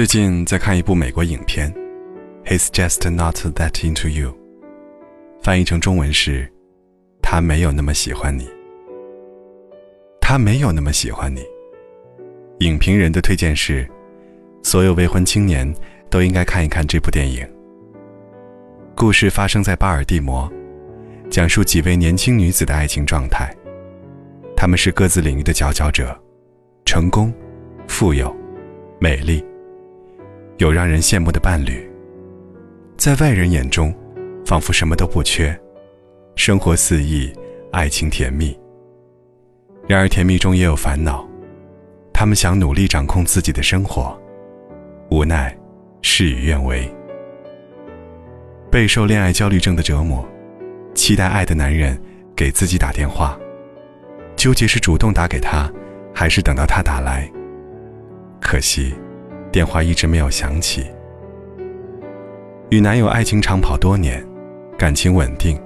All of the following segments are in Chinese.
最近在看一部美国影片，《He's Just Not That Into You》，翻译成中文是“他没有那么喜欢你”。他没有那么喜欢你。影评人的推荐是：所有未婚青年都应该看一看这部电影。故事发生在巴尔的摩，讲述几位年轻女子的爱情状态。她们是各自领域的佼佼者，成功、富有、美丽，有让人羡慕的伴侣。在外人眼中，仿佛什么都不缺，生活肆意，爱情甜蜜。然而，甜蜜中也有烦恼。他们想努力掌控自己的生活，无奈事与愿违。备受恋爱焦虑症的折磨，期待爱的男人给自己打电话，纠结是主动打给他，还是等到他打来。可惜，电话一直没有响起。与男友爱情长跑多年，感情稳定，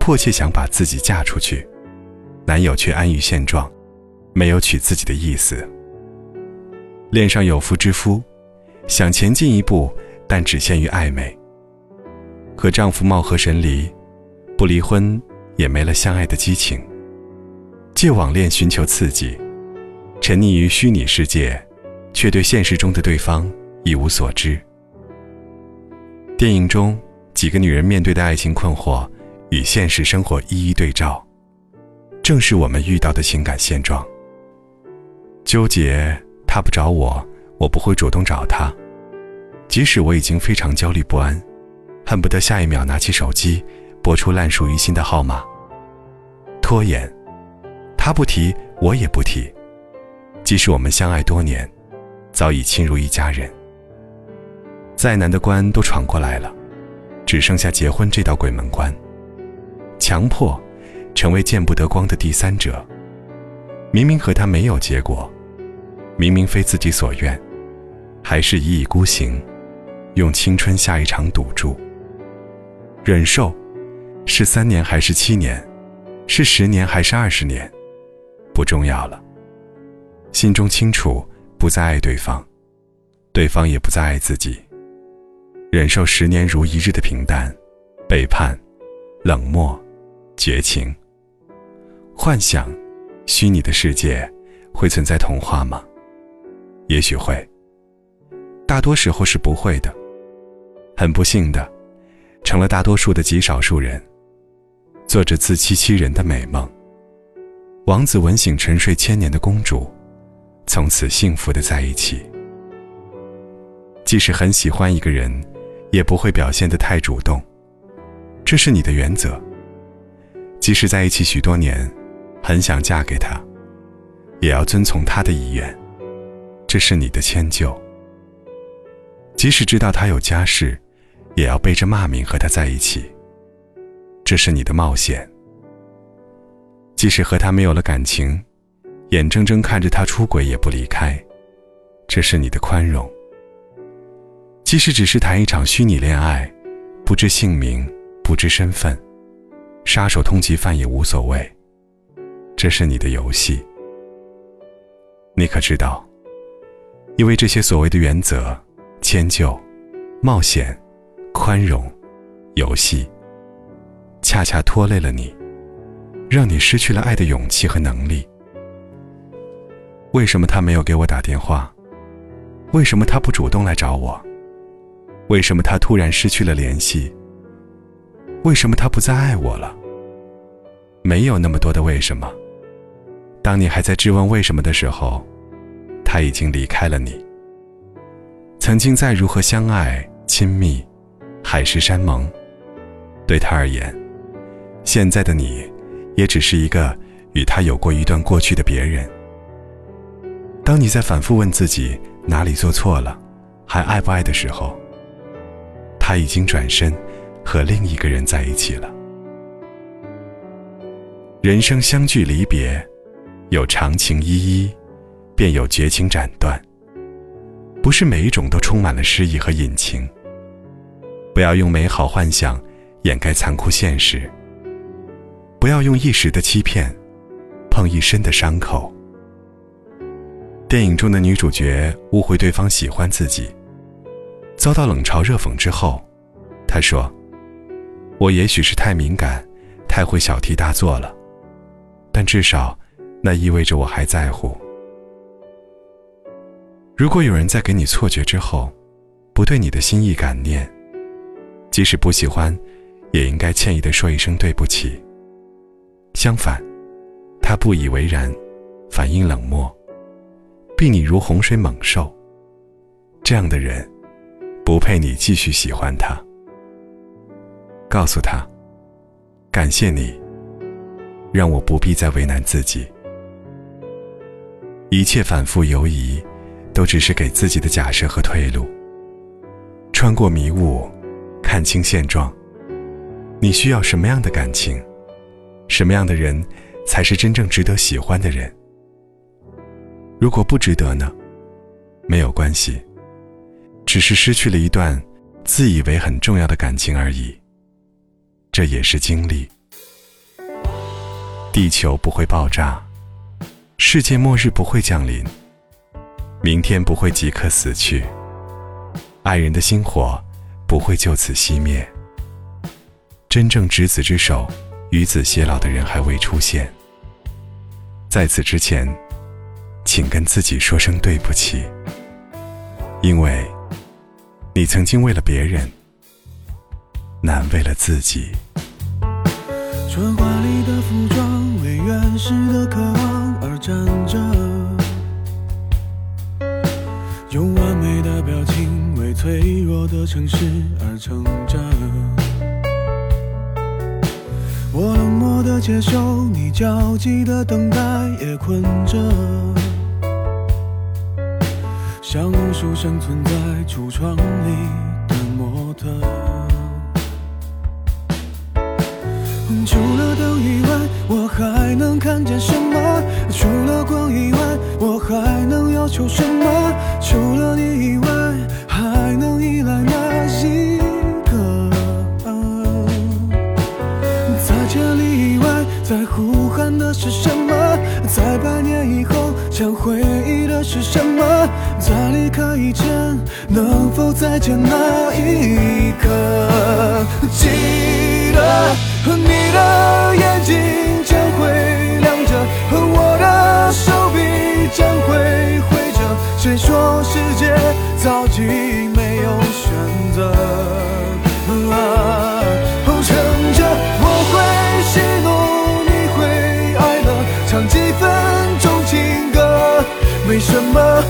迫切想把自己嫁出去，男友却安于现状。没有娶自己的意思。恋上有夫之夫，想前进一步，但只限于暧昧。和丈夫貌合神离，不离婚也没了相爱的激情。借网恋寻求刺激，沉溺于虚拟世界，却对现实中的对方一无所知。电影中几个女人面对的爱情困惑，与现实生活一一对照，正是我们遇到的情感现状。纠结，他不找我，我不会主动找他。即使我已经非常焦虑不安，恨不得下一秒拿起手机拨出烂熟于心的号码。拖延，他不提，我也不提。即使我们相爱多年，早已亲如一家人。再难的关都闯过来了，只剩下结婚这道鬼门关。强迫，成为见不得光的第三者。明明和他没有结果。明明非自己所愿，还是一意孤行，用青春下一场赌注。忍受，是三年还是七年，是十年还是二十年，不重要了。心中清楚，不再爱对方，对方也不再爱自己。忍受十年如一日的平淡、背叛、冷漠、绝情。幻想，虚拟的世界会存在童话吗？也许会，大多时候是不会的。很不幸的，成了大多数的极少数人，做着自欺欺人的美梦。王子吻醒沉睡千年的公主，从此幸福的在一起。即使很喜欢一个人，也不会表现得太主动，这是你的原则。即使在一起许多年，很想嫁给他，也要遵从他的意愿。这是你的迁就。即使知道他有家室，也要背着骂名和他在一起。这是你的冒险。即使和他没有了感情，眼睁睁看着他出轨也不离开。这是你的宽容。即使只是谈一场虚拟恋爱，不知姓名，不知身份，杀手通缉犯也无所谓。这是你的游戏。你可知道？因为这些所谓的原则、迁就、冒险、宽容、游戏，恰恰拖累了你，让你失去了爱的勇气和能力。为什么他没有给我打电话？为什么他不主动来找我？为什么他突然失去了联系？为什么他不再爱我了？没有那么多的为什么。当你还在质问为什么的时候。他已经离开了你。曾经再如何相爱、亲密、海誓山盟，对他而言，现在的你，也只是一个与他有过一段过去的别人。当你在反复问自己哪里做错了，还爱不爱的时候，他已经转身和另一个人在一起了。人生相聚离别，有长情依依。便有绝情斩断。不是每一种都充满了诗意和隐情。不要用美好幻想掩盖残酷现实。不要用一时的欺骗碰一身的伤口。电影中的女主角误会对方喜欢自己，遭到冷嘲热讽之后，她说：“我也许是太敏感，太会小题大做了，但至少，那意味着我还在乎。”如果有人在给你错觉之后，不对你的心意感念，即使不喜欢，也应该歉意的说一声对不起。相反，他不以为然，反应冷漠。避你如洪水猛兽。这样的人，不配你继续喜欢他。告诉他，感谢你，让我不必再为难自己。一切反复犹疑，都只是给自己的假设和退路。穿过迷雾，看清现状。你需要什么样的感情？什么样的人，才是真正值得喜欢的人？如果不值得呢？没有关系，只是失去了一段自以为很重要的感情而已。这也是经历。地球不会爆炸，世界末日不会降临，明天不会即刻死去，爱人的心火不会就此熄灭。真正执子之手，与子偕老的人还未出现。在此之前。请跟自己说声对不起，因为，你曾经为了别人，难为了自己。春华丽的服装，为原始的渴望而站着，用完美的表情，为脆弱的城市而撑着。我冷漠的接受，你焦急的等待，也困着。像无数生存在橱窗里的模特，除了灯以外，我还能看见什么？除了光以外，我还能要求什么？除了你以外，还能依赖哪一个？在千里以外，在呼喊的是什么？在百年以后，想回忆的是什么？在离开以前，能否再见那一刻？记得你的眼睛将会亮着，我的手臂将会挥着。谁说世界早已没有选择？撑着，我会喜怒，你会哀乐，唱几分钟情歌，没什么。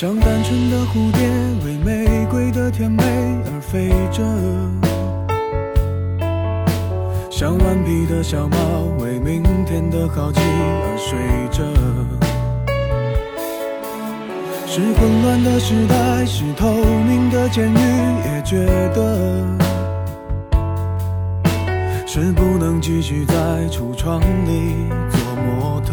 像单纯的蝴蝶为玫瑰的甜美而飞着，像顽皮的小猫为明天的好奇而睡着。是混乱的时代，是透明的监狱，也觉得。是不能继续在橱窗里做模特。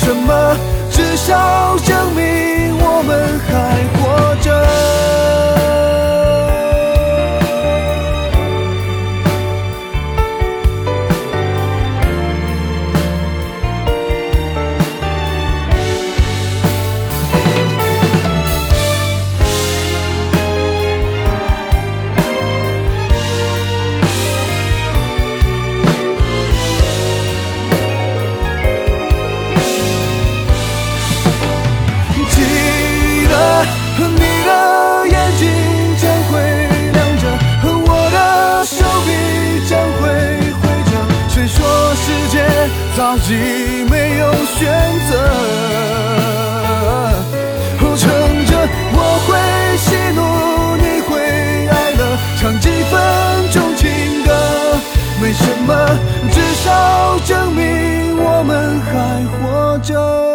什么。已没有选择。撑着我会喜怒，你会哀乐，唱几分钟情歌，没什么，至少证明我们还活着。